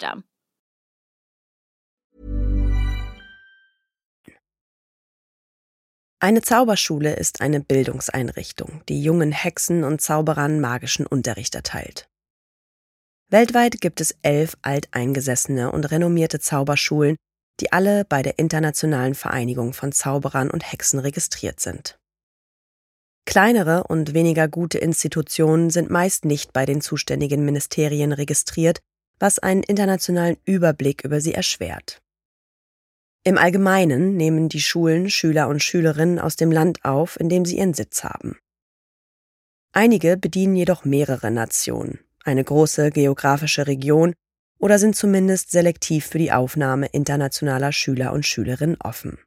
System. Eine Zauberschule ist eine Bildungseinrichtung, die jungen Hexen und Zauberern magischen Unterricht erteilt. Weltweit gibt es elf alteingesessene und renommierte Zauberschulen, die alle bei der Internationalen Vereinigung von Zauberern und Hexen registriert sind. Kleinere und weniger gute Institutionen sind meist nicht bei den zuständigen Ministerien registriert was einen internationalen Überblick über sie erschwert. Im Allgemeinen nehmen die Schulen Schüler und Schülerinnen aus dem Land auf, in dem sie ihren Sitz haben. Einige bedienen jedoch mehrere Nationen, eine große geografische Region oder sind zumindest selektiv für die Aufnahme internationaler Schüler und Schülerinnen offen.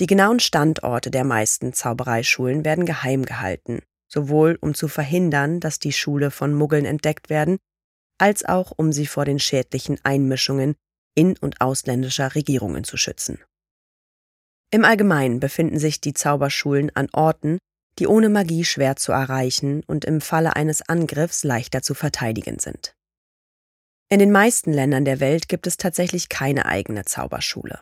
Die genauen Standorte der meisten Zaubereischulen werden geheim gehalten, sowohl um zu verhindern, dass die Schule von Muggeln entdeckt werden, als auch um sie vor den schädlichen Einmischungen in- und ausländischer Regierungen zu schützen. Im Allgemeinen befinden sich die Zauberschulen an Orten, die ohne Magie schwer zu erreichen und im Falle eines Angriffs leichter zu verteidigen sind. In den meisten Ländern der Welt gibt es tatsächlich keine eigene Zauberschule.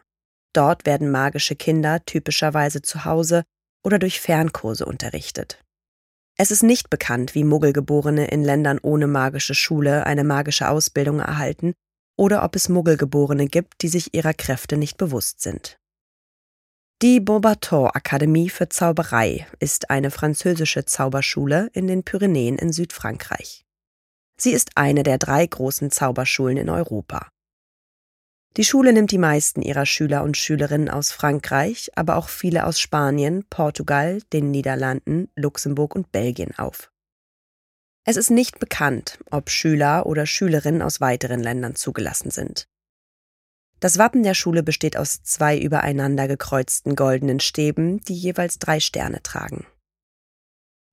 Dort werden magische Kinder typischerweise zu Hause oder durch Fernkurse unterrichtet. Es ist nicht bekannt, wie Muggelgeborene in Ländern ohne magische Schule eine magische Ausbildung erhalten oder ob es Muggelgeborene gibt, die sich ihrer Kräfte nicht bewusst sind. Die Beaubaton Akademie für Zauberei ist eine französische Zauberschule in den Pyrenäen in Südfrankreich. Sie ist eine der drei großen Zauberschulen in Europa. Die Schule nimmt die meisten ihrer Schüler und Schülerinnen aus Frankreich, aber auch viele aus Spanien, Portugal, den Niederlanden, Luxemburg und Belgien auf. Es ist nicht bekannt, ob Schüler oder Schülerinnen aus weiteren Ländern zugelassen sind. Das Wappen der Schule besteht aus zwei übereinander gekreuzten goldenen Stäben, die jeweils drei Sterne tragen.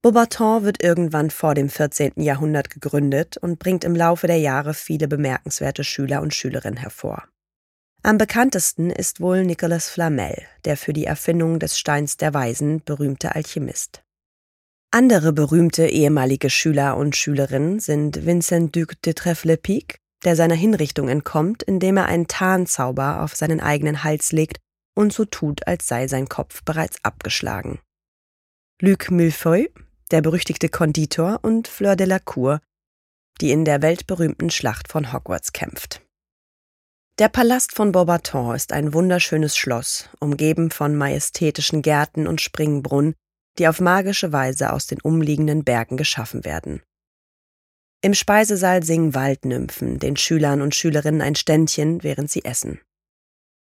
Beaubaton wird irgendwann vor dem 14. Jahrhundert gegründet und bringt im Laufe der Jahre viele bemerkenswerte Schüler und Schülerinnen hervor. Am bekanntesten ist wohl Nicolas Flamel, der für die Erfindung des Steins der Weisen berühmte Alchemist. Andere berühmte ehemalige Schüler und Schülerinnen sind Vincent Duc de Trèfle-Pic, der seiner Hinrichtung entkommt, indem er einen Tarnzauber auf seinen eigenen Hals legt und so tut, als sei sein Kopf bereits abgeschlagen. Luc Millefeuille, der berüchtigte Konditor, und Fleur de la Cour, die in der weltberühmten Schlacht von Hogwarts kämpft. Der Palast von Beaubaton ist ein wunderschönes Schloss, umgeben von majestätischen Gärten und Springbrunnen, die auf magische Weise aus den umliegenden Bergen geschaffen werden. Im Speisesaal singen Waldnymphen den Schülern und Schülerinnen ein Ständchen, während sie essen.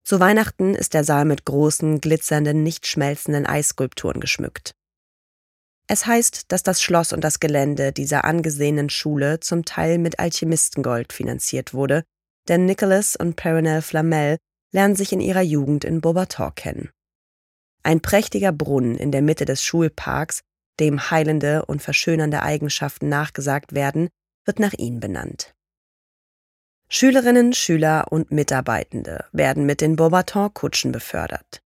Zu Weihnachten ist der Saal mit großen, glitzernden, nicht schmelzenden Eisskulpturen geschmückt. Es heißt, dass das Schloss und das Gelände dieser angesehenen Schule zum Teil mit Alchemistengold finanziert wurde denn Nicholas und Perenelle Flamel lernen sich in ihrer Jugend in Beaubaton kennen. Ein prächtiger Brunnen in der Mitte des Schulparks, dem heilende und verschönernde Eigenschaften nachgesagt werden, wird nach ihnen benannt. Schülerinnen, Schüler und Mitarbeitende werden mit den Beaubaton-Kutschen befördert.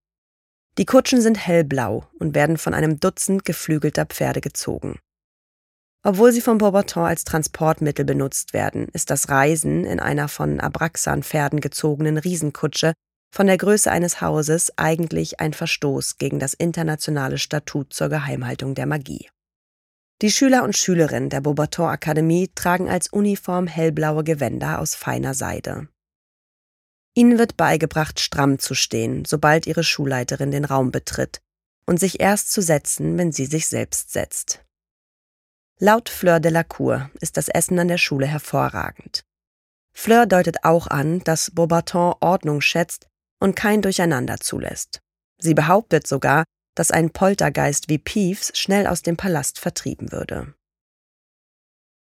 Die Kutschen sind hellblau und werden von einem Dutzend geflügelter Pferde gezogen. Obwohl sie vom Beaubaton als Transportmittel benutzt werden, ist das Reisen in einer von Abraxan-Pferden gezogenen Riesenkutsche von der Größe eines Hauses eigentlich ein Verstoß gegen das internationale Statut zur Geheimhaltung der Magie. Die Schüler und Schülerinnen der Beaubaton Akademie tragen als Uniform hellblaue Gewänder aus feiner Seide. Ihnen wird beigebracht, stramm zu stehen, sobald ihre Schulleiterin den Raum betritt, und sich erst zu setzen, wenn sie sich selbst setzt. Laut Fleur de la Cour ist das Essen an der Schule hervorragend. Fleur deutet auch an, dass Beaubaton Ordnung schätzt und kein Durcheinander zulässt. Sie behauptet sogar, dass ein Poltergeist wie Peeves schnell aus dem Palast vertrieben würde.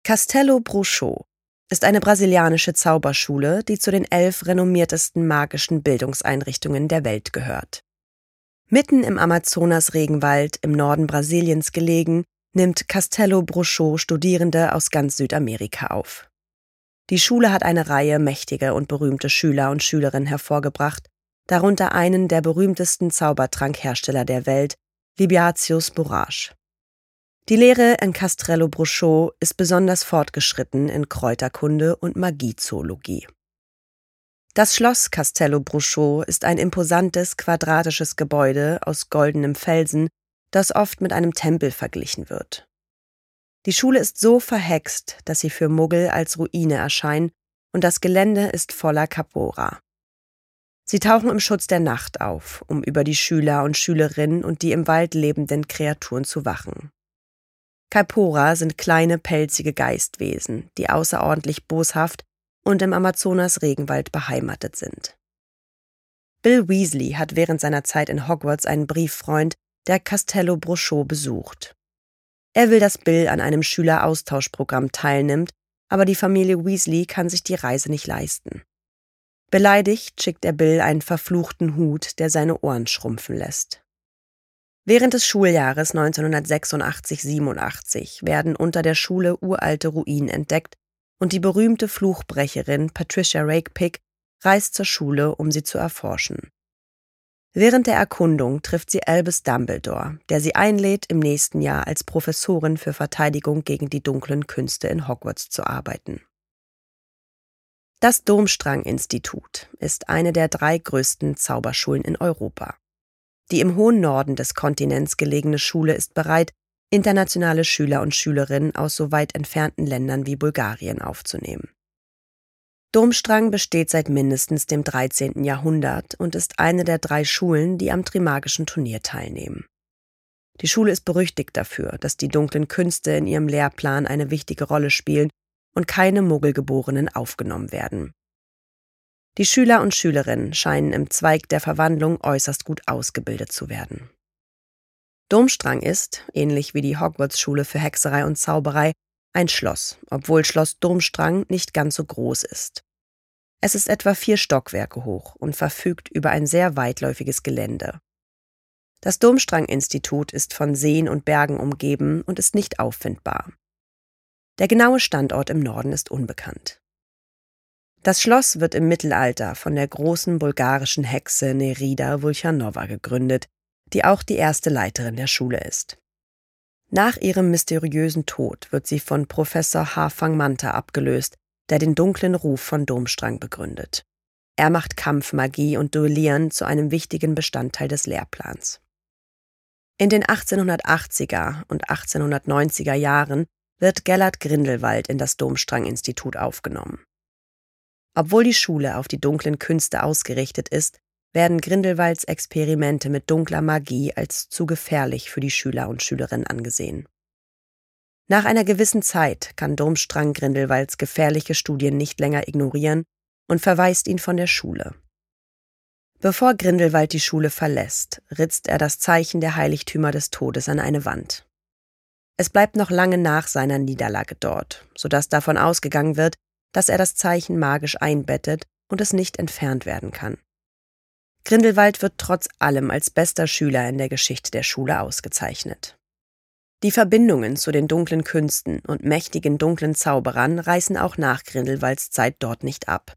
Castelo Bruchot ist eine brasilianische Zauberschule, die zu den elf renommiertesten magischen Bildungseinrichtungen der Welt gehört. Mitten im Amazonas-Regenwald im Norden Brasiliens gelegen, nimmt Castelo Bruchot Studierende aus ganz Südamerika auf. Die Schule hat eine Reihe mächtige und berühmte Schüler und Schülerinnen hervorgebracht, darunter einen der berühmtesten Zaubertrankhersteller der Welt, Libiatius Bourage. Die Lehre in Castrello Bruchot ist besonders fortgeschritten in Kräuterkunde und Magiezoologie. Das Schloss Castello Bruchot ist ein imposantes quadratisches Gebäude aus goldenem Felsen, das oft mit einem Tempel verglichen wird. Die Schule ist so verhext, dass sie für Muggel als Ruine erscheint und das Gelände ist voller Capora. Sie tauchen im Schutz der Nacht auf, um über die Schüler und Schülerinnen und die im Wald lebenden Kreaturen zu wachen. Kaipora sind kleine, pelzige Geistwesen, die außerordentlich boshaft und im Amazonas-Regenwald beheimatet sind. Bill Weasley hat während seiner Zeit in Hogwarts einen Brieffreund, der Castello Brochot besucht. Er will, dass Bill an einem Schüleraustauschprogramm teilnimmt, aber die Familie Weasley kann sich die Reise nicht leisten. Beleidigt schickt er Bill einen verfluchten Hut, der seine Ohren schrumpfen lässt. Während des Schuljahres 1986-87 werden unter der Schule uralte Ruinen entdeckt und die berühmte Fluchbrecherin Patricia Rakepick reist zur Schule, um sie zu erforschen. Während der Erkundung trifft sie Albus Dumbledore, der sie einlädt, im nächsten Jahr als Professorin für Verteidigung gegen die dunklen Künste in Hogwarts zu arbeiten. Das Domstrang-Institut ist eine der drei größten Zauberschulen in Europa. Die im hohen Norden des Kontinents gelegene Schule ist bereit, internationale Schüler und Schülerinnen aus so weit entfernten Ländern wie Bulgarien aufzunehmen. Domstrang besteht seit mindestens dem 13. Jahrhundert und ist eine der drei Schulen, die am Trimagischen Turnier teilnehmen. Die Schule ist berüchtigt dafür, dass die dunklen Künste in ihrem Lehrplan eine wichtige Rolle spielen und keine Muggelgeborenen aufgenommen werden. Die Schüler und Schülerinnen scheinen im Zweig der Verwandlung äußerst gut ausgebildet zu werden. Domstrang ist, ähnlich wie die Hogwarts-Schule für Hexerei und Zauberei, ein Schloss, obwohl Schloss Domstrang nicht ganz so groß ist. Es ist etwa vier Stockwerke hoch und verfügt über ein sehr weitläufiges Gelände. Das Domstrang-Institut ist von Seen und Bergen umgeben und ist nicht auffindbar. Der genaue Standort im Norden ist unbekannt. Das Schloss wird im Mittelalter von der großen bulgarischen Hexe Nerida Vulchanova gegründet, die auch die erste Leiterin der Schule ist. Nach ihrem mysteriösen Tod wird sie von Professor Hafang Manta abgelöst, der den dunklen Ruf von Domstrang begründet. Er macht Kampfmagie und Duellieren zu einem wichtigen Bestandteil des Lehrplans. In den 1880er und 1890er Jahren wird Gellert Grindelwald in das Domstrang-Institut aufgenommen. Obwohl die Schule auf die dunklen Künste ausgerichtet ist, werden Grindelwalds Experimente mit dunkler Magie als zu gefährlich für die Schüler und Schülerinnen angesehen. Nach einer gewissen Zeit kann Domstrang Grindelwalds gefährliche Studien nicht länger ignorieren und verweist ihn von der Schule. Bevor Grindelwald die Schule verlässt, ritzt er das Zeichen der Heiligtümer des Todes an eine Wand. Es bleibt noch lange nach seiner Niederlage dort, sodass davon ausgegangen wird, dass er das Zeichen magisch einbettet und es nicht entfernt werden kann. Grindelwald wird trotz allem als bester Schüler in der Geschichte der Schule ausgezeichnet. Die Verbindungen zu den dunklen Künsten und mächtigen dunklen Zauberern reißen auch nach Grindelwalds Zeit dort nicht ab.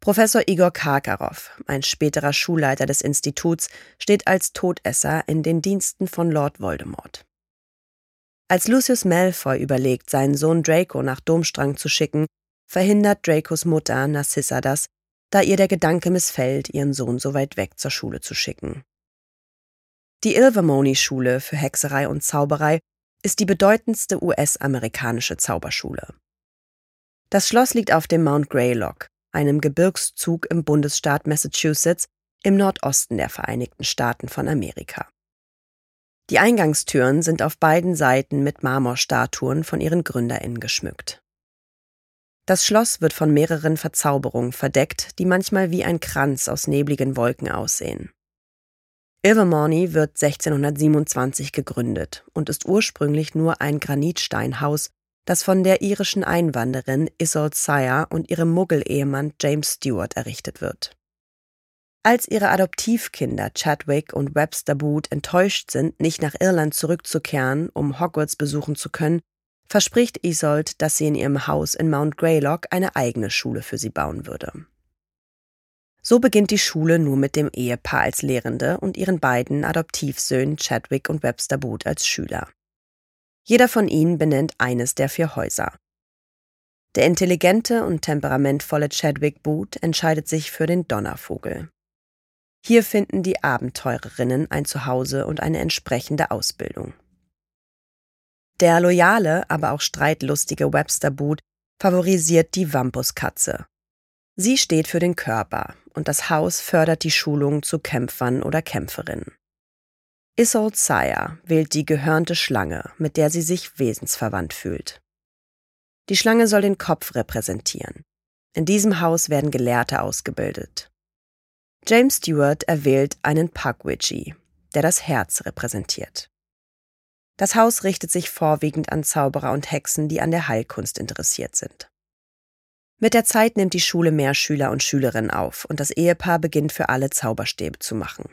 Professor Igor Karkarow, ein späterer Schulleiter des Instituts, steht als Todesser in den Diensten von Lord Voldemort. Als Lucius Malfoy überlegt, seinen Sohn Draco nach Domstrang zu schicken, verhindert Dracos Mutter Narcissa das da ihr der Gedanke missfällt, ihren Sohn so weit weg zur Schule zu schicken. Die Ilvermorny-Schule für Hexerei und Zauberei ist die bedeutendste US-amerikanische Zauberschule. Das Schloss liegt auf dem Mount Greylock, einem Gebirgszug im Bundesstaat Massachusetts im Nordosten der Vereinigten Staaten von Amerika. Die Eingangstüren sind auf beiden Seiten mit Marmorstatuen von ihren GründerInnen geschmückt. Das Schloss wird von mehreren Verzauberungen verdeckt, die manchmal wie ein Kranz aus nebligen Wolken aussehen. Ilvermorny wird 1627 gegründet und ist ursprünglich nur ein Granitsteinhaus, das von der irischen Einwanderin Isolde Sire und ihrem Muggel-Ehemann James Stewart errichtet wird. Als ihre Adoptivkinder Chadwick und Webster Boot enttäuscht sind, nicht nach Irland zurückzukehren, um Hogwarts besuchen zu können, verspricht Isolde, dass sie in ihrem Haus in Mount Greylock eine eigene Schule für sie bauen würde. So beginnt die Schule nur mit dem Ehepaar als Lehrende und ihren beiden Adoptivsöhnen Chadwick und Webster Boot als Schüler. Jeder von ihnen benennt eines der vier Häuser. Der intelligente und temperamentvolle Chadwick Boot entscheidet sich für den Donnervogel. Hier finden die Abenteurerinnen ein Zuhause und eine entsprechende Ausbildung. Der loyale, aber auch streitlustige Webster Boot favorisiert die Wampuskatze, Sie steht für den Körper und das Haus fördert die Schulung zu Kämpfern oder Kämpferinnen. Isolde Sire wählt die gehörnte Schlange, mit der sie sich wesensverwandt fühlt. Die Schlange soll den Kopf repräsentieren. In diesem Haus werden Gelehrte ausgebildet. James Stewart erwählt einen Pukwitchy, der das Herz repräsentiert. Das Haus richtet sich vorwiegend an Zauberer und Hexen, die an der Heilkunst interessiert sind. Mit der Zeit nimmt die Schule mehr Schüler und Schülerinnen auf und das Ehepaar beginnt für alle Zauberstäbe zu machen.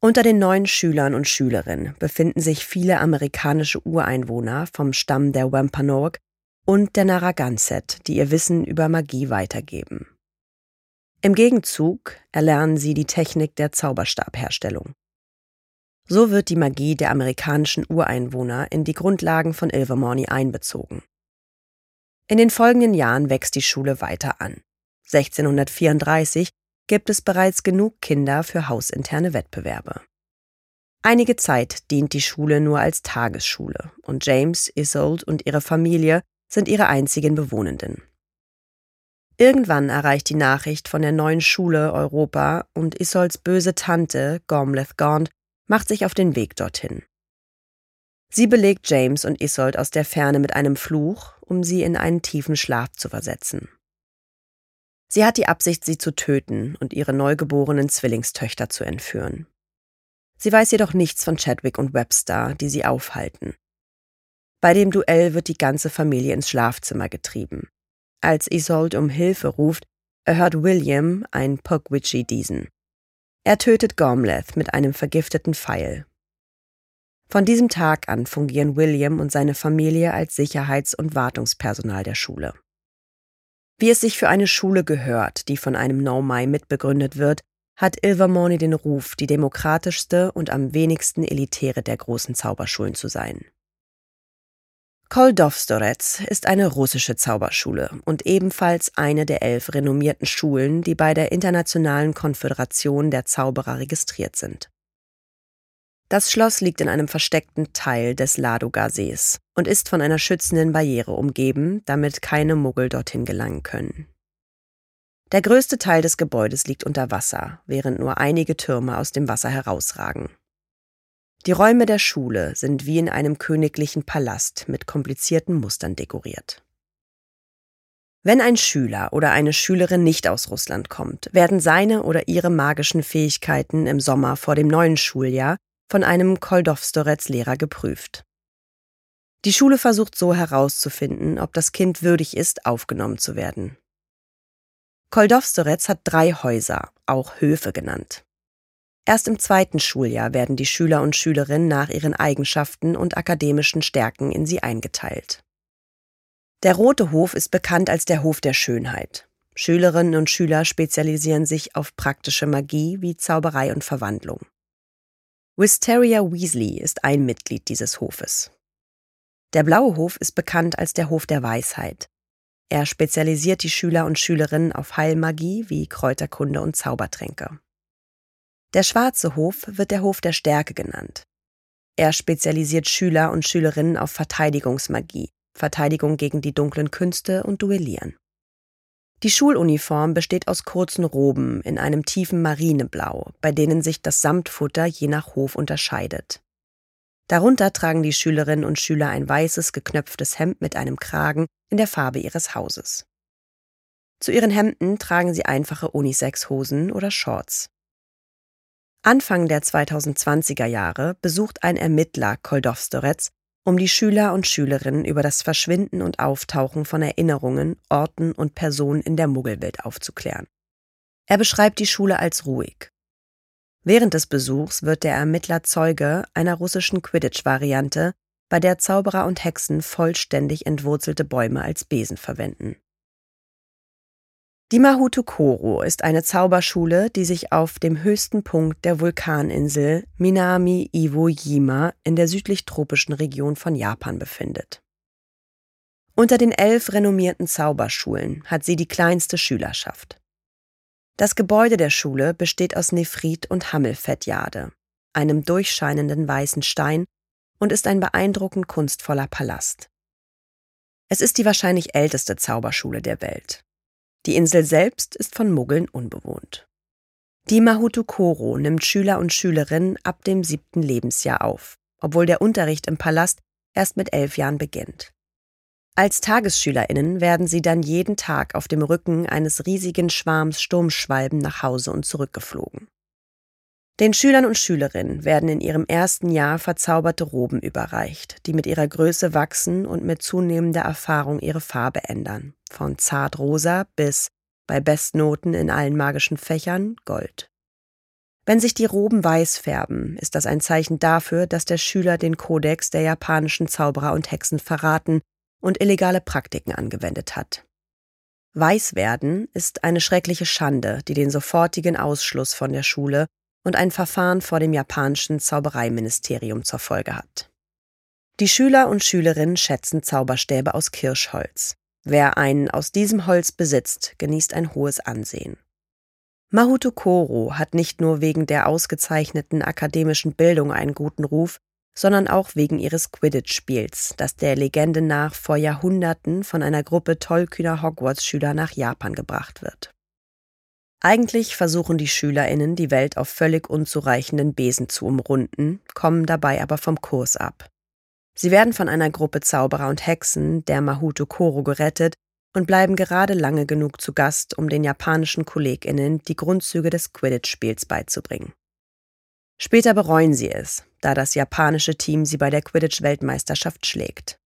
Unter den neuen Schülern und Schülerinnen befinden sich viele amerikanische Ureinwohner vom Stamm der Wampanoag und der Narragansett, die ihr Wissen über Magie weitergeben. Im Gegenzug erlernen sie die Technik der Zauberstabherstellung. So wird die Magie der amerikanischen Ureinwohner in die Grundlagen von Ilvermorny einbezogen. In den folgenden Jahren wächst die Schule weiter an. 1634 gibt es bereits genug Kinder für hausinterne Wettbewerbe. Einige Zeit dient die Schule nur als Tagesschule und James, Isolde und ihre Familie sind ihre einzigen Bewohnenden. Irgendwann erreicht die Nachricht von der neuen Schule Europa und Isolds böse Tante, Gormleth Gaunt, macht sich auf den Weg dorthin. Sie belegt James und Isolde aus der Ferne mit einem Fluch, um sie in einen tiefen Schlaf zu versetzen. Sie hat die Absicht, sie zu töten und ihre neugeborenen Zwillingstöchter zu entführen. Sie weiß jedoch nichts von Chadwick und Webster, die sie aufhalten. Bei dem Duell wird die ganze Familie ins Schlafzimmer getrieben. Als Isolde um Hilfe ruft, erhört William, ein Pugwitchy, diesen. Er tötet Gormleth mit einem vergifteten Pfeil. Von diesem Tag an fungieren William und seine Familie als Sicherheits- und Wartungspersonal der Schule. Wie es sich für eine Schule gehört, die von einem No-Mai mitbegründet wird, hat Ilvermorny den Ruf, die demokratischste und am wenigsten elitäre der großen Zauberschulen zu sein. Koldovstorets ist eine russische Zauberschule und ebenfalls eine der elf renommierten Schulen, die bei der Internationalen Konföderation der Zauberer registriert sind. Das Schloss liegt in einem versteckten Teil des Ladoga-Sees und ist von einer schützenden Barriere umgeben, damit keine Muggel dorthin gelangen können. Der größte Teil des Gebäudes liegt unter Wasser, während nur einige Türme aus dem Wasser herausragen. Die Räume der Schule sind wie in einem königlichen Palast mit komplizierten Mustern dekoriert. Wenn ein Schüler oder eine Schülerin nicht aus Russland kommt, werden seine oder ihre magischen Fähigkeiten im Sommer vor dem neuen Schuljahr von einem Koldowstorets-Lehrer geprüft. Die Schule versucht so herauszufinden, ob das Kind würdig ist, aufgenommen zu werden. Koldowstorets hat drei Häuser, auch Höfe genannt. Erst im zweiten Schuljahr werden die Schüler und Schülerinnen nach ihren Eigenschaften und akademischen Stärken in sie eingeteilt. Der Rote Hof ist bekannt als der Hof der Schönheit. Schülerinnen und Schüler spezialisieren sich auf praktische Magie wie Zauberei und Verwandlung. Wisteria Weasley ist ein Mitglied dieses Hofes. Der Blaue Hof ist bekannt als der Hof der Weisheit. Er spezialisiert die Schüler und Schülerinnen auf Heilmagie wie Kräuterkunde und Zaubertränke. Der Schwarze Hof wird der Hof der Stärke genannt. Er spezialisiert Schüler und Schülerinnen auf Verteidigungsmagie, Verteidigung gegen die dunklen Künste und Duellieren. Die Schuluniform besteht aus kurzen Roben in einem tiefen Marineblau, bei denen sich das Samtfutter je nach Hof unterscheidet. Darunter tragen die Schülerinnen und Schüler ein weißes, geknöpftes Hemd mit einem Kragen in der Farbe ihres Hauses. Zu ihren Hemden tragen sie einfache Unisex-Hosen oder Shorts. Anfang der 2020er Jahre besucht ein Ermittler Koldovstoretz, um die Schüler und Schülerinnen über das Verschwinden und Auftauchen von Erinnerungen, Orten und Personen in der Muggelwelt aufzuklären. Er beschreibt die Schule als ruhig. Während des Besuchs wird der Ermittler Zeuge einer russischen Quidditch-Variante, bei der Zauberer und Hexen vollständig entwurzelte Bäume als Besen verwenden. Die Mahuto Koro ist eine Zauberschule, die sich auf dem höchsten Punkt der Vulkaninsel Minami Iwo Jima in der südlich-tropischen Region von Japan befindet. Unter den elf renommierten Zauberschulen hat sie die kleinste Schülerschaft. Das Gebäude der Schule besteht aus Nephrit und Hammelfettjade, einem durchscheinenden weißen Stein und ist ein beeindruckend kunstvoller Palast. Es ist die wahrscheinlich älteste Zauberschule der Welt. Die Insel selbst ist von Muggeln unbewohnt. Die Mahutu Koro nimmt Schüler und Schülerinnen ab dem siebten Lebensjahr auf, obwohl der Unterricht im Palast erst mit elf Jahren beginnt. Als TagesschülerInnen werden sie dann jeden Tag auf dem Rücken eines riesigen Schwarms Sturmschwalben nach Hause und zurückgeflogen. Den Schülern und Schülerinnen werden in ihrem ersten Jahr verzauberte Roben überreicht, die mit ihrer Größe wachsen und mit zunehmender Erfahrung ihre Farbe ändern, von zartrosa bis, bei Bestnoten in allen magischen Fächern, Gold. Wenn sich die Roben weiß färben, ist das ein Zeichen dafür, dass der Schüler den Kodex der japanischen Zauberer und Hexen verraten und illegale Praktiken angewendet hat. Weiß werden ist eine schreckliche Schande, die den sofortigen Ausschluss von der Schule und ein Verfahren vor dem japanischen Zaubereiministerium zur Folge hat. Die Schüler und Schülerinnen schätzen Zauberstäbe aus Kirschholz. Wer einen aus diesem Holz besitzt, genießt ein hohes Ansehen. Mahuto Koro hat nicht nur wegen der ausgezeichneten akademischen Bildung einen guten Ruf, sondern auch wegen ihres Quidditch-Spiels, das der Legende nach vor Jahrhunderten von einer Gruppe tollkühner Hogwarts-Schüler nach Japan gebracht wird. Eigentlich versuchen die SchülerInnen, die Welt auf völlig unzureichenden Besen zu umrunden, kommen dabei aber vom Kurs ab. Sie werden von einer Gruppe Zauberer und Hexen, der Mahuto Koro, gerettet und bleiben gerade lange genug zu Gast, um den japanischen KollegInnen die Grundzüge des Quidditch-Spiels beizubringen. Später bereuen sie es, da das japanische Team sie bei der Quidditch-Weltmeisterschaft schlägt.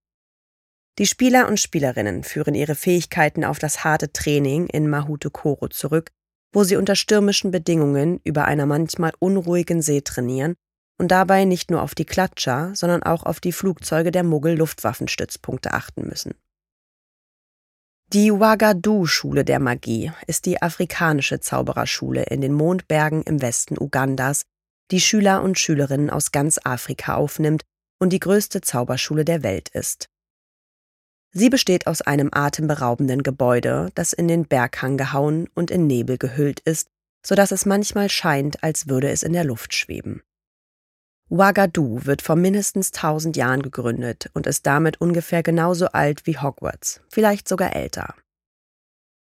Die Spieler und Spielerinnen führen ihre Fähigkeiten auf das harte Training in Mahuto Koro zurück, wo sie unter stürmischen Bedingungen über einer manchmal unruhigen See trainieren und dabei nicht nur auf die Klatscher, sondern auch auf die Flugzeuge der Muggel-Luftwaffenstützpunkte achten müssen. Die Wagadu-Schule der Magie ist die afrikanische Zaubererschule in den Mondbergen im Westen Ugandas, die Schüler und Schülerinnen aus ganz Afrika aufnimmt und die größte Zauberschule der Welt ist. Sie besteht aus einem atemberaubenden Gebäude, das in den Berghang gehauen und in Nebel gehüllt ist, so dass es manchmal scheint, als würde es in der Luft schweben. Ouagadougou wird vor mindestens tausend Jahren gegründet und ist damit ungefähr genauso alt wie Hogwarts, vielleicht sogar älter.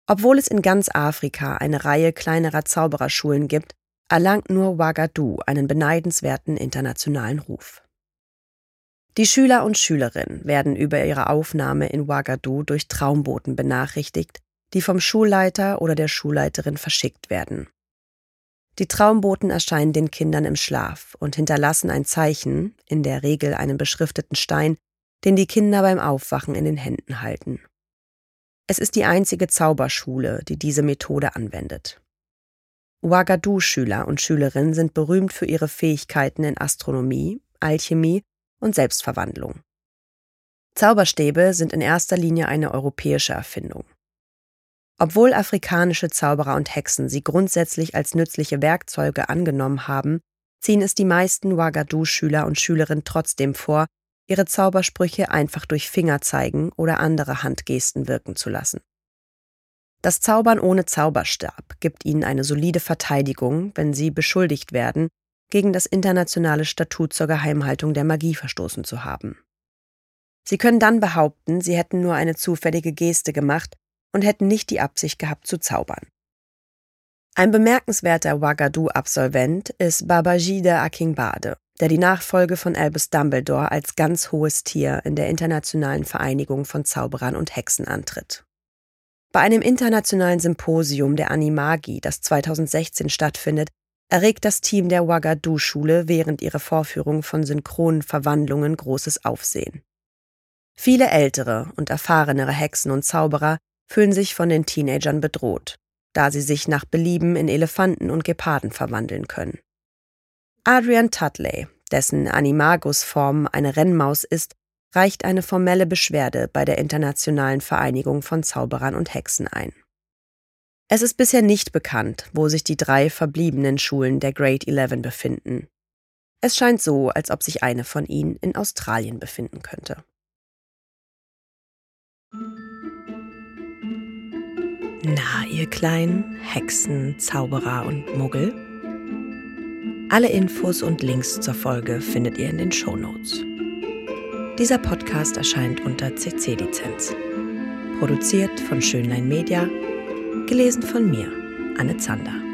Obwohl es in ganz Afrika eine Reihe kleinerer Zaubererschulen gibt, erlangt nur Ouagadougou einen beneidenswerten internationalen Ruf. Die Schüler und Schülerinnen werden über ihre Aufnahme in Ouagadougou durch Traumboten benachrichtigt, die vom Schulleiter oder der Schulleiterin verschickt werden. Die Traumboten erscheinen den Kindern im Schlaf und hinterlassen ein Zeichen, in der Regel einen beschrifteten Stein, den die Kinder beim Aufwachen in den Händen halten. Es ist die einzige Zauberschule, die diese Methode anwendet. Ouagadougou-Schüler und Schülerinnen sind berühmt für ihre Fähigkeiten in Astronomie, Alchemie und Selbstverwandlung. Zauberstäbe sind in erster Linie eine europäische Erfindung. Obwohl afrikanische Zauberer und Hexen sie grundsätzlich als nützliche Werkzeuge angenommen haben, ziehen es die meisten Ouagadougou-Schüler und Schülerinnen trotzdem vor, ihre Zaubersprüche einfach durch Fingerzeigen oder andere Handgesten wirken zu lassen. Das Zaubern ohne Zauberstab gibt ihnen eine solide Verteidigung, wenn sie beschuldigt werden, gegen das internationale Statut zur Geheimhaltung der Magie verstoßen zu haben. Sie können dann behaupten, sie hätten nur eine zufällige Geste gemacht und hätten nicht die Absicht gehabt zu zaubern. Ein bemerkenswerter Ouagadougou-Absolvent ist Babajide Akingbade, der die Nachfolge von Albus Dumbledore als ganz hohes Tier in der Internationalen Vereinigung von Zauberern und Hexen antritt. Bei einem internationalen Symposium der Animagi, das 2016 stattfindet, erregt das Team der Ouagadougou-Schule während ihrer Vorführung von synchronen Verwandlungen großes Aufsehen. Viele ältere und erfahrenere Hexen und Zauberer fühlen sich von den Teenagern bedroht, da sie sich nach Belieben in Elefanten und Geparden verwandeln können. Adrian Tutley, dessen Animagus-Form eine Rennmaus ist, reicht eine formelle Beschwerde bei der Internationalen Vereinigung von Zauberern und Hexen ein. Es ist bisher nicht bekannt, wo sich die drei verbliebenen Schulen der Grade 11 befinden. Es scheint so, als ob sich eine von ihnen in Australien befinden könnte. Na, ihr kleinen Hexen, Zauberer und Muggel? Alle Infos und Links zur Folge findet ihr in den Show Notes. Dieser Podcast erscheint unter CC-Lizenz. Produziert von Schönlein Media, gelesen von mir, Anne Zander.